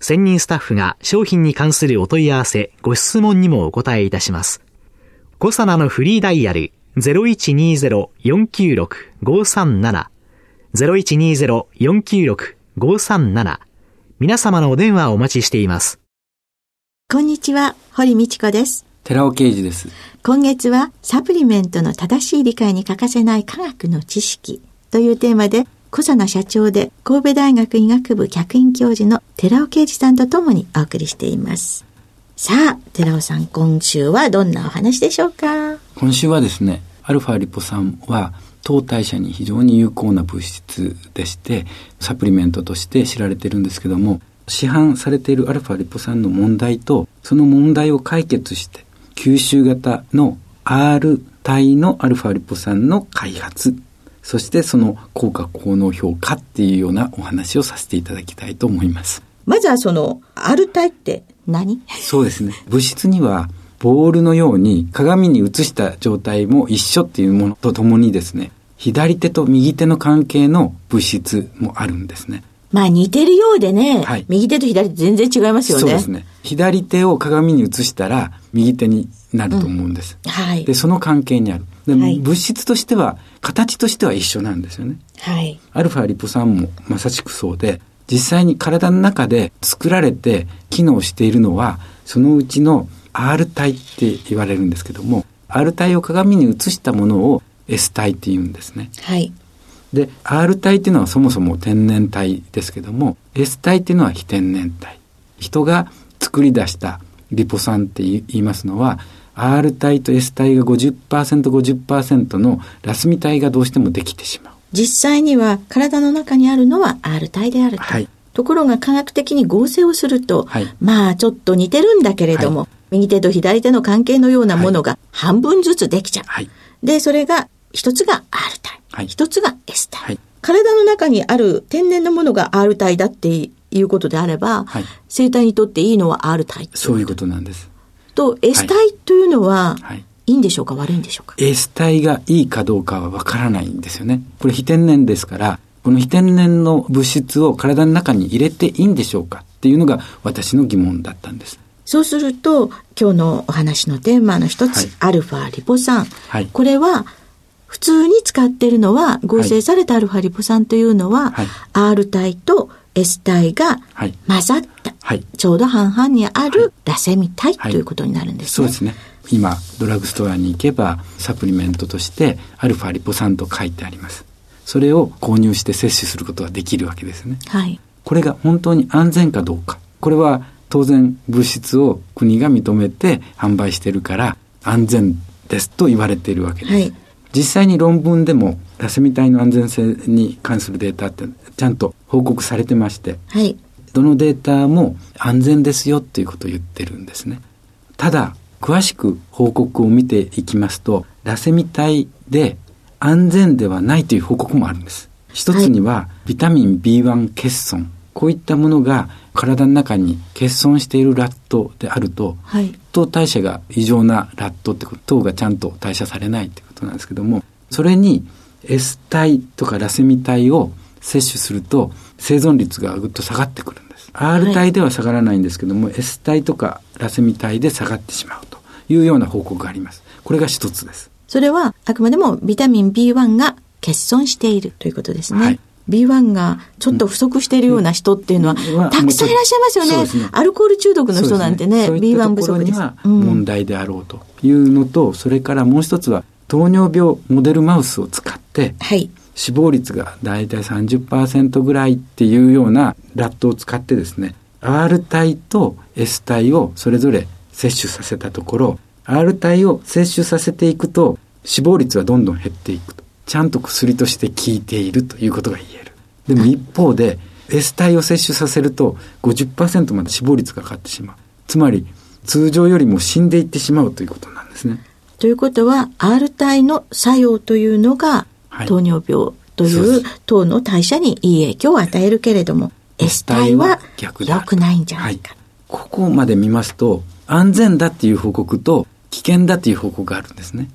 専任スタッフが商品に関するお問い合わせ、ご質問にもお答えいたします。コサナのフリーダイヤル0120-496-537 0120-496-537皆様のお電話をお待ちしています。こんにちは、堀道子です。寺尾啓二です。今月はサプリメントの正しい理解に欠かせない科学の知識というテーマで小佐奈社長で神戸大学医学部客員教授の寺尾啓二さんとともにお送りしています。さあ、寺尾さん、今週はどんなお話でしょうか？今週はですね、アルファリポ酸は糖代謝に非常に有効な物質でして、サプリメントとして知られてるんですけども、市販されているアルファリポ酸の問題と、その問題を解決して、吸収型の R 体のアルファリポ酸の開発、そしてその効果効能評価っていうようなお話をさせていただきたいと思います。まずはその R 体って何？そうですね。物質にはボールのように鏡に映した状態も一緒っていうものとともにですね、左手と右手の関係の物質もあるんですね。まあ似てるようでね、はい、右手と左手全然違いますよね。そうですね。左手を鏡に映したら右手になると思うんです。うん、はい。で、その関係にある。で、はい、物質としては、形としては一緒なんですよね。はい。アルファリポ酸もまさしくそうで、実際に体の中で作られて機能しているのは、そのうちの R 体って言われるんですけども、R 体を鏡に映したものを S 体って言うんですね。はい。で、R 体っていうのはそもそも天然体ですけども、S 体っていうのは非天然体。人が作り出したリポ酸って言いますのは、R 体と S 体が 50%50% のラスミ体がどうしてもできてしまう。実際には体の中にあるのは R 体であると。はい、ところが科学的に合成をすると、はい、まあちょっと似てるんだけれども、はい、右手と左手の関係のようなものが半分ずつできちゃう。で、それが一つが R 体、一つが S 体。体の中にある天然のものが R 体だっていうことであれば、生体にとっていいのは R 体そういうことなんです。と S 体というのは、はい。い。いんでしょうか？悪いんでしょうか？S 体がいいかどうかはわからないんですよね。これ非天然ですから、この非天然の物質を体の中に入れていいんでしょうかっていうのが私の疑問だったんです。そうすると、今日のお話のテーマの一つ、はい、アルファリポ酸。はい、これは、普通に使っているのは、合成されたアルファリポ酸というのは、はい、R 体と S 体が混ざった、はい、ちょうど半々にあるラセミ体ということになるんですね。そうですね。今、ドラッグストアに行けば、サプリメントとして、アルファリポ酸と書いてあります。それを購入して摂取することができるわけですね。はい。これが本当に安全かどうか。これは当然物質を国が認めて販売してるから安全ですと言われているわけです。はい、実際に論文でもラセミ体の安全性に関するデータってちゃんと報告されてまして、はい、どのデータも安全ですよっていうことを言ってるんですね。ただ、詳しく報告を見ていきますと、ラセミ体で安全ではないという報告もあるんです。一つには、ビタミン B1 欠損。こういったものが体の中に欠損しているラットであると、はい、糖代謝が異常なラットってこと、糖がちゃんと代謝されないってことなんですけども、それに S 体とかラセミ体を摂取すると生存率がぐっと下がってくるんです。R 体では下がらないんですけども、はい、S 体とかラセミ体で下がってしまうというような報告があります。これが一つです。それはあくまでもビタミン B1 が欠損しているということですね。はい B1 がちょっと不足しているような人っていうのは、たくさんいらっしゃいますよね。ねアルコール中毒の人なんてね、ね B1 不足です。問題であろうというのと、それからもう一つは、糖尿病モデルマウスを使って、はい、死亡率がだいたい30%ぐらいっていうようなラットを使ってですね、R 体と S 体をそれぞれ摂取させたところ、R 体を摂取させていくと死亡率はどんどん減っていくと。ちゃんと薬として効いているということが言える。でも一方で S 体を摂取させると50%まで死亡率がかかってしまう。つまり通常よりも死んでいってしまうということなんですね。ということは R 体の作用というのが糖尿病という糖の代謝にいい影響を与えるけれども、S 体は良くないんじゃないか、はい、ここまで見ますと、安全だっていう報告と危険だっていう報告があるんですね。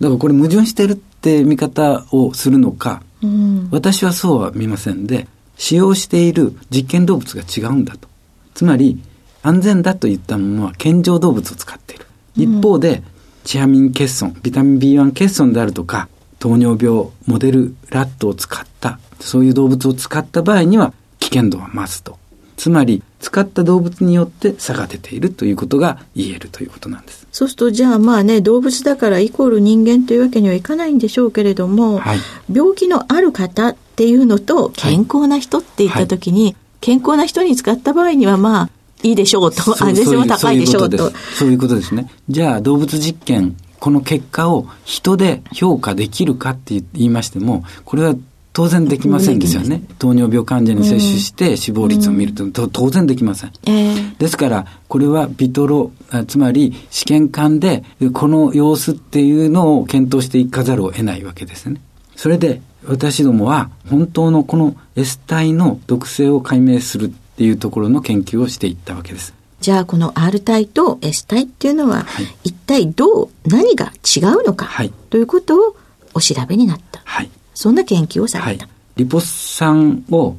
だからこれ矛盾してるって見方をするのか、うん、私はそうは見ませんで、使用している実験動物が違うんだと。つまり、安全だといったものは健常動物を使っている。一方で、チアミン欠損、ビタミン B1 欠損であるとか、糖尿病モデルラットを使った、そういう動物を使った場合には危険度は増すと。つまり、使った動物によって差が出ているということが言えるということなんです。そうすると、じゃあまあね、動物だからイコール人間というわけにはいかないんでしょうけれども、はい、病気のある方っていうのと健康な人って言ったときに、はい、健康な人に使った場合にはまあ、いいでしょうと、安全性も高いでしょうと。そういうことですね。じゃあ、動物実験この結果を人で評価できるかって言いましても、これは当然できませんですよね。糖尿病患者に接種して死亡率を見ると、うん、当然できません。えー、ですから、これはビトロ、つまり試験管でこの様子っていうのを検討していかざるを得ないわけですね。それで私どもは本当のこの S 体の毒性を解明するっていうところの研究をしていったわけです。じゃあこの R 体と S 体っていうのは、はい、一体どう何が違うのか、はい、ということをお調べになった、はい、そんな研究をされた、リポ酸を、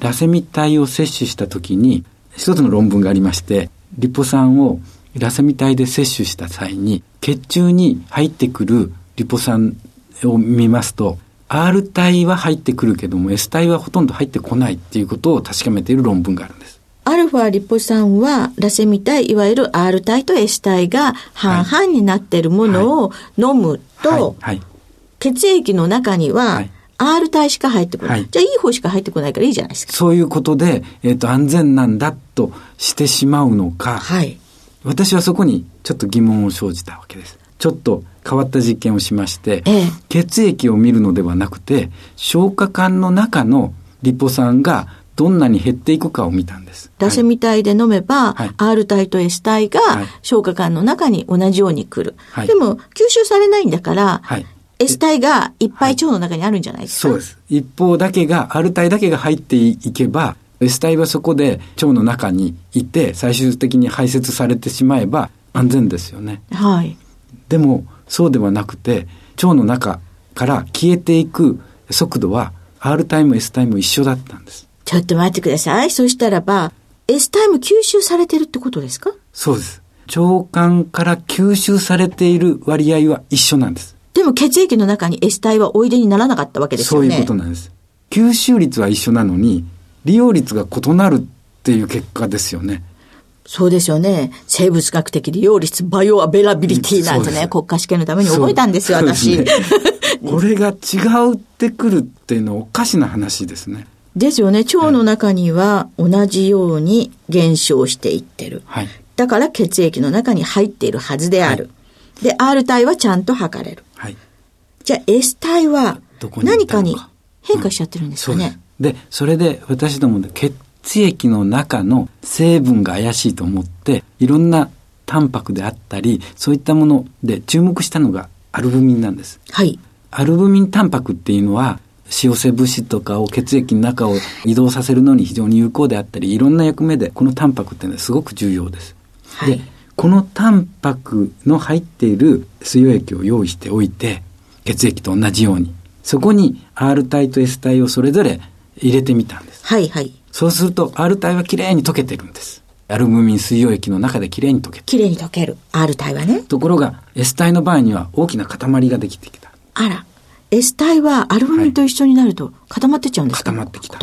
ラセミ体を摂取した時に一つの論文がありましてリポ酸をラセミ体で摂取した際に血中に入ってくるリポ酸を見ますと R 体は入ってくるけども S 体はほとんど入ってこないっていうことを確かめている論文があるんです。アルファリポ酸はラセミ体、いわゆる R 体と S 体が半々になっているものを飲むと、血液の中には、R 体しか入ってこない。はい、じゃあいい方しか入ってこないからいいじゃないですか。そういうことで、えっ、ー、と、安全なんだとしてしまうのか、はい、私はそこにちょっと疑問を生じたわけです。ちょっと変わった実験をしまして、ええ、血液を見るのではなくて、消化管の中のリポ酸がどんなに減っていくかを見たんです。ラセミ体で飲めば、はい、R 体と S 体が消化管の中に同じように来る。はい、でも、吸収されないんだから、はい、S 体がいっぱい腸の中にあるんじゃないですか、そうです。一方だけが、R 体だけが入っていけば、S 体はそこで腸の中にいて、最終的に排泄されてしまえば安全ですよね。はい。でも、そうではなくて、腸の中から消えていく速度は、R 体も S 体も一緒だったんです。ちょっと待ってください。そしたらば、S タイム吸収されてるってことですか？そうです。腸管から吸収されている割合は一緒なんです。でも血液の中に S 体はおいでにならなかったわけですよね。そういうことなんです。吸収率は一緒なのに、利用率が異なるっていう結果ですよね。そうですよね。生物学的利用率、 bioavailability なんてね、国家試験のために覚えたんですよ、私。ね、これが違うってくるっていうのはおかしな話ですね。ですよね。腸の中には同じように減少していってる。はい、だから血液の中に入っているはずである。はい、で、R 体はちゃんと測れる。はい、じゃあ S 体は何かに変化しちゃってるんですかね。うん、でそれで私どもで血液の中の成分が怪しいと思って、いろんなタンパクであったり、そういったもので注目したのがアルブミンなんです。はい。アルブミンタンパクっていうのは、塩性物質とかを血液の中を移動させるのに非常に有効であったりいろんな役目でこのタンパクっていうのはすごく重要です。はい、でこのタンパクの入っている水溶液を用意しておいて血液と同じようにそこに R 体と S 体をそれぞれ入れてみたんです。はいはい。そうすると R 体はきれいに溶けてるんです。アルブミン水溶液の中できれいに溶けてきれいに溶ける。R 体はね。ところが S 体の場合には大きな塊ができてきた。あら。S 体はアルブミンと一緒になると固まってっちゃうんですか、固まってきた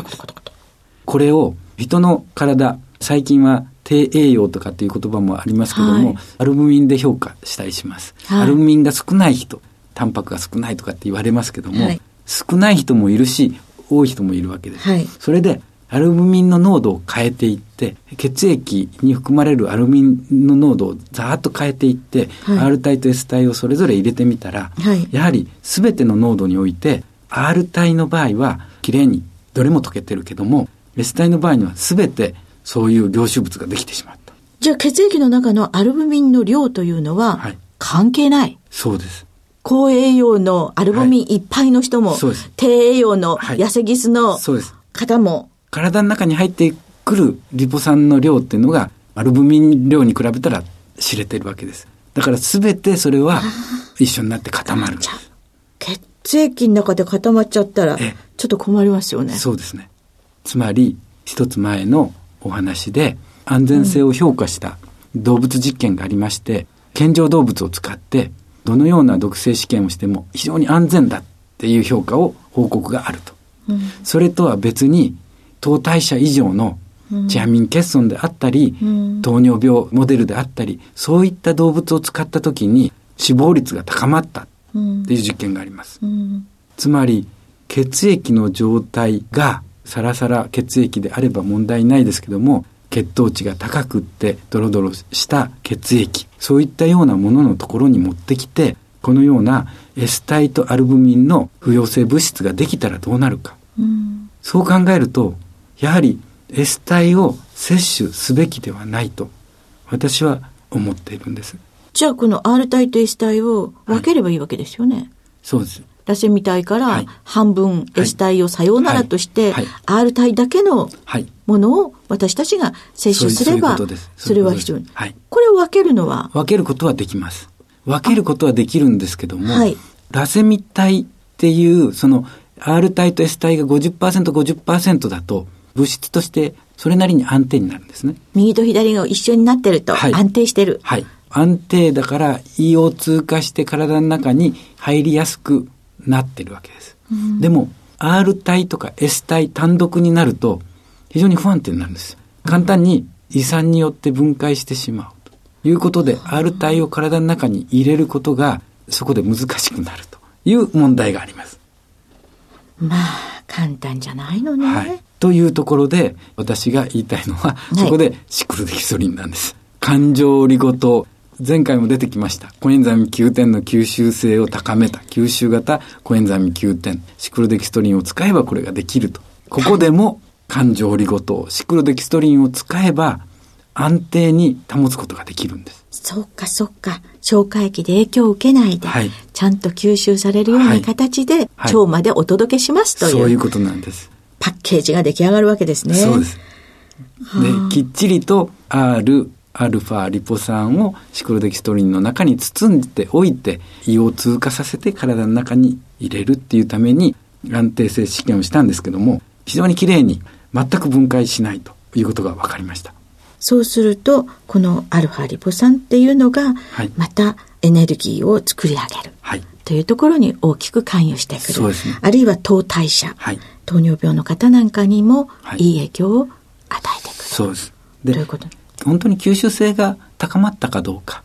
これを人の体、最近は低栄養とかっていう言葉もありますけども、はい、アルブミンで評価したりします、はい、アルブミンが少ない人、タンパクが少ないとかって言われますけども、はい、少ない人もいるし、多い人もいるわけです。それで、アルブミンの濃度を変えていって、血液に含まれるアルブミンの濃度をざーっと変えていって、はい、R 体と S 体をそれぞれ入れてみたら、はい、やはり全ての濃度において、R 体の場合はきれいにどれも溶けてるけども、S 体の場合には全てそういう凝集物ができてしまった。じゃあ血液の中のアルブミンの量というのは、関係ない、そうです。高栄養のアルブミンい。っぱいの人も、はい、低栄養の痩せギスの方も、体の中に入ってくるリポ酸の量っていうのが、アルブミン量に比べたら知れてるわけです。だから全てそれは一緒になって固まる。血液の中で固まっちゃったら、ちょっと困りますよね。そうですね。つまり、一つ前のお話で、安全性を評価した動物実験がありまして、健常動物を使って、どのような毒性試験をしても非常に安全だっていう評価を報告があると。うん、それとは別に、糖代謝以上のチアミン欠損であったり、うん、糖尿病モデルであったり、そういった動物を使った時に死亡率が高まったっていう実験があります。うん、つまり、血液の状態がサラサラ血液であれば問題ないですけども、血糖値が高くってドロドロした血液、そういったようなもののところに持ってきて、このような S 体とアルブミンの不溶性物質ができたらどうなるか。うん、そう考えると、やはり S 体を摂取すべきではないと私は思っているんです。じゃあこの R 体と S 体を分ければいいわけですよね。はい、そうです。ラセミ体から半分 S 体をさようならとして、R 体だけのものを私たちが摂取すれば、それは非常に。これを分けるのは？分けることはできます。分けることはできるんですけども、ラセミ体っていう、その R 体と S 体が50%、50%だと、物質としてそれなりに安定になるんですね。右と左が一緒になってると安定してる。はい。安定だから胃を通過して体の中に入りやすくなってるわけです。うん、でも R 体とか S 体単独になると非常に不安定になるんです。簡単に胃酸によって分解してしまうということで R 体を体の中に入れることがそこで難しくなるという問題があります。まあ簡単じゃないのね。はい。というところで、私が言いたいのは、そこでシクロデキソリンなんです。感情リゴ糖。前回も出てきました。コエンザミ Q10 の吸収性を高めた吸収型コエンザミ Q10。シクロデキストリンを使えばこれができると。ここでも感情リゴ糖、シクロデキストリンを使えば安定に保つことができるんです。そっかそっか。消化液で影響を受けないで、はい、ちゃんと吸収されるような形で、腸までお届けしますという、そういうことなんです。パッケージが出来上がるわけですね。そうです。で、きっちりと R、アルファリポ酸をシクロデキストリンの中に包んでおいて胃を通過させて体の中に入れるっていうために安定性試験をしたんですけども非常にきれいに全く分解しないということが分かりました。そうするとこのアルファリポ酸っていうのがまたエネルギーを作り上げる、はい、というところに大きく関与してくる、ね、あるいは糖代謝、はい、糖尿病の方なんかにもいい影響を与えてくる。そうです。で、ということ？本当に吸収性が高まったかどうか、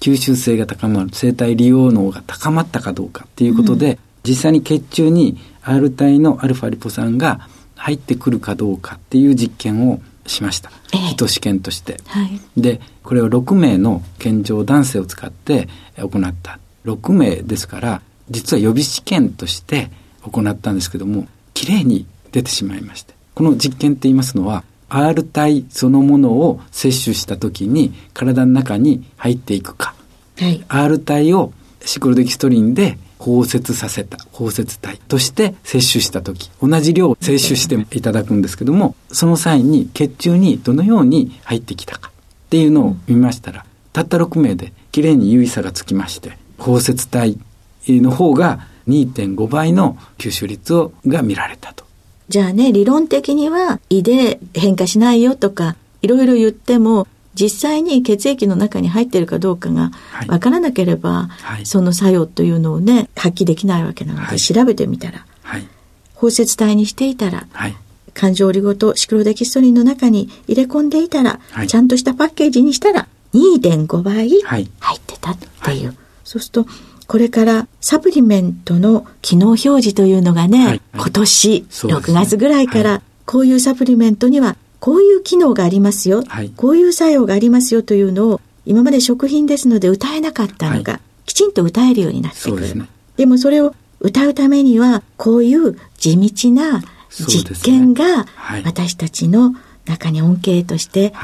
吸収性が高まる、生体利用能が高まったかどうかっていうことで、うん、実際に血中に R 体のアルファリポ酸が入ってくるかどうかっていう実験をしました。ええ、試験として。はい、で、これを6名の健常男性を使って行った。6名ですから、実は予備試験として行ったんですけども、きれいに出てしまいまして。この実験って言いますのは、R 体そのものを摂取した時に体の中に入っていくか。はい、R 体をシクロデキストリンで包摂させた包摂体として摂取した時、同じ量摂取していただくんですけども、その際に血中にどのように入ってきたかっていうのを見ましたら、たった6名できれいに優位差がつきまして、包摂体の方が2.5倍の吸収率をが見られたと。じゃあね、理論的には胃で変化しないよとか、いろいろ言っても、実際に血液の中に入っているかどうかがわからなければ、はい、その作用というのをね、発揮できないわけなので、はい、調べてみたら、はい、包摂体にしていたら、はい、環状オリゴ糖シクロデキストリンの中に入れ込んでいたら、ちゃんとしたパッケージにしたら、2.5倍入ってたっていう。そうすると、これからサプリメントの機能表示というのがね、はい、今年6月ぐらいから、こういうサプリメントにはこういう機能がありますよ、はい、こういう作用がありますよというのを今まで食品ですので歌えなかったのが、はい、きちんと歌えるようになってくる。でね、でもそれを歌うためにはこういう地道な実験が私たちの中に恩恵として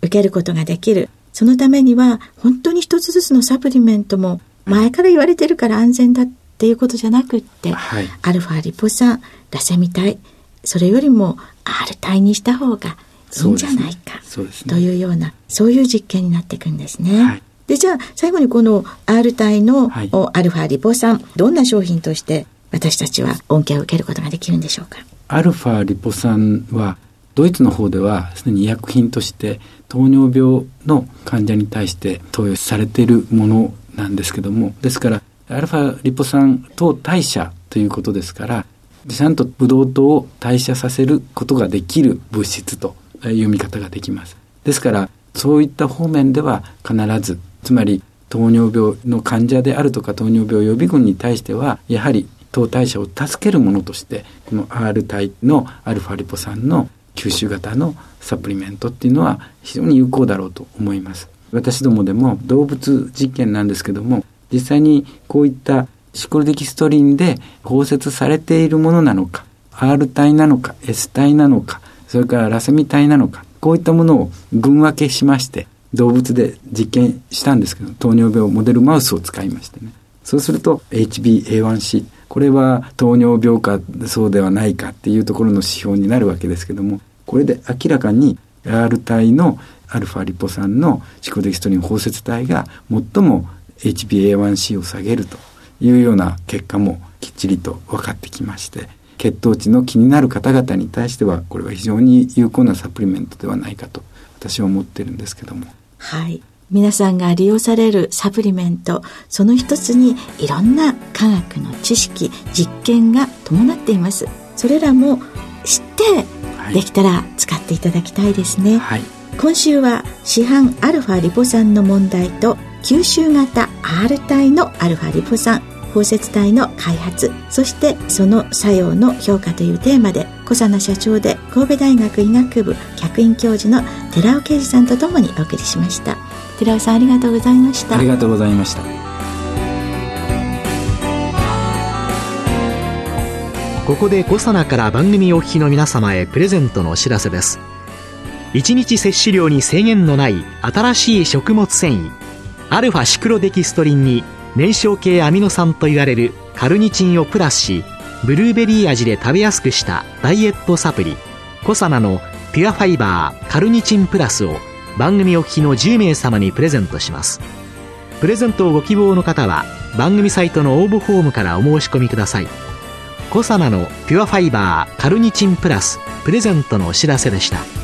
受けることができる。そのためには本当に一つずつのサプリメントも前から言われてるから安全だっていうことじゃなくって、はい、アルファリポ酸ラセミ体それよりも R 体にした方がいいんじゃないか、ね、というようなそういう実験になっていくんですね。はい、でじゃあ最後にこの R 体の、はい、アルファリポ酸どんな商品として私たちは恩恵を受けることができるんでしょうか？アルファリポ酸はドイツの方ではすでに医薬品として糖尿病の患者に対して投与されているものなんですけどもですからアルファリポ酸糖代謝ということですからちゃんとブドウ糖を代謝させることができる物質という見方ができます。ですからそういった方面では必ずつまり糖尿病の患者であるとか糖尿病予備軍に対してはやはり糖代謝を助けるものとしてこの R 体のアルファリポ酸の吸収型のサプリメントっていうのは非常に有効だろうと思います。私どもでも動物実験なんですけども実際にこういったシクロデキストリンで包摂されているものなのか R 体なのか S 体なのかそれからラセミ体なのかこういったものを群分けしまして動物で実験したんですけど糖尿病モデルマウスを使いましてね。そうすると HbA1c これは糖尿病かそうではないかっていうところの指標になるわけですけどもこれで明らかに R 体のアルファリポ酸のシコデキストリン包摂体が最も HbA1c を下げるというような結果もきっちりと分かってきまして血糖値の気になる方々に対してはこれは非常に有効なサプリメントではないかと私は思ってるんですけども。はい皆さんが利用されるサプリメントその一つにいろんな科学の知識実験が伴っています。それらも知ってできたら使っていただきたいですね、はい、今週は市販アルファリポ酸の問題と吸収型 R 体のアルファリポ酸包摂体の開発そしてその作用の評価というテーマで小佐奈社長で神戸大学医学部客員教授の寺尾啓二さんとともにお送りしました。寺尾さんありがとうございました。ありがとうございました。ここで小佐奈から番組お聞きの皆様へプレゼントのお知らせです。1日摂取量に制限のない新しい食物繊維アルファシクロデキストリンに燃焼系アミノ酸と言われるカルニチンをプラスしブルーベリー味で食べやすくしたダイエットサプリコサナのピュアファイバーカルニチンプラスを番組お聞きの10名様にプレゼントします。プレゼントをご希望の方は番組サイトの応募フォームからお申し込みください。コサナのピュアファイバーカルニチンプラスプレゼントのお知らせでした。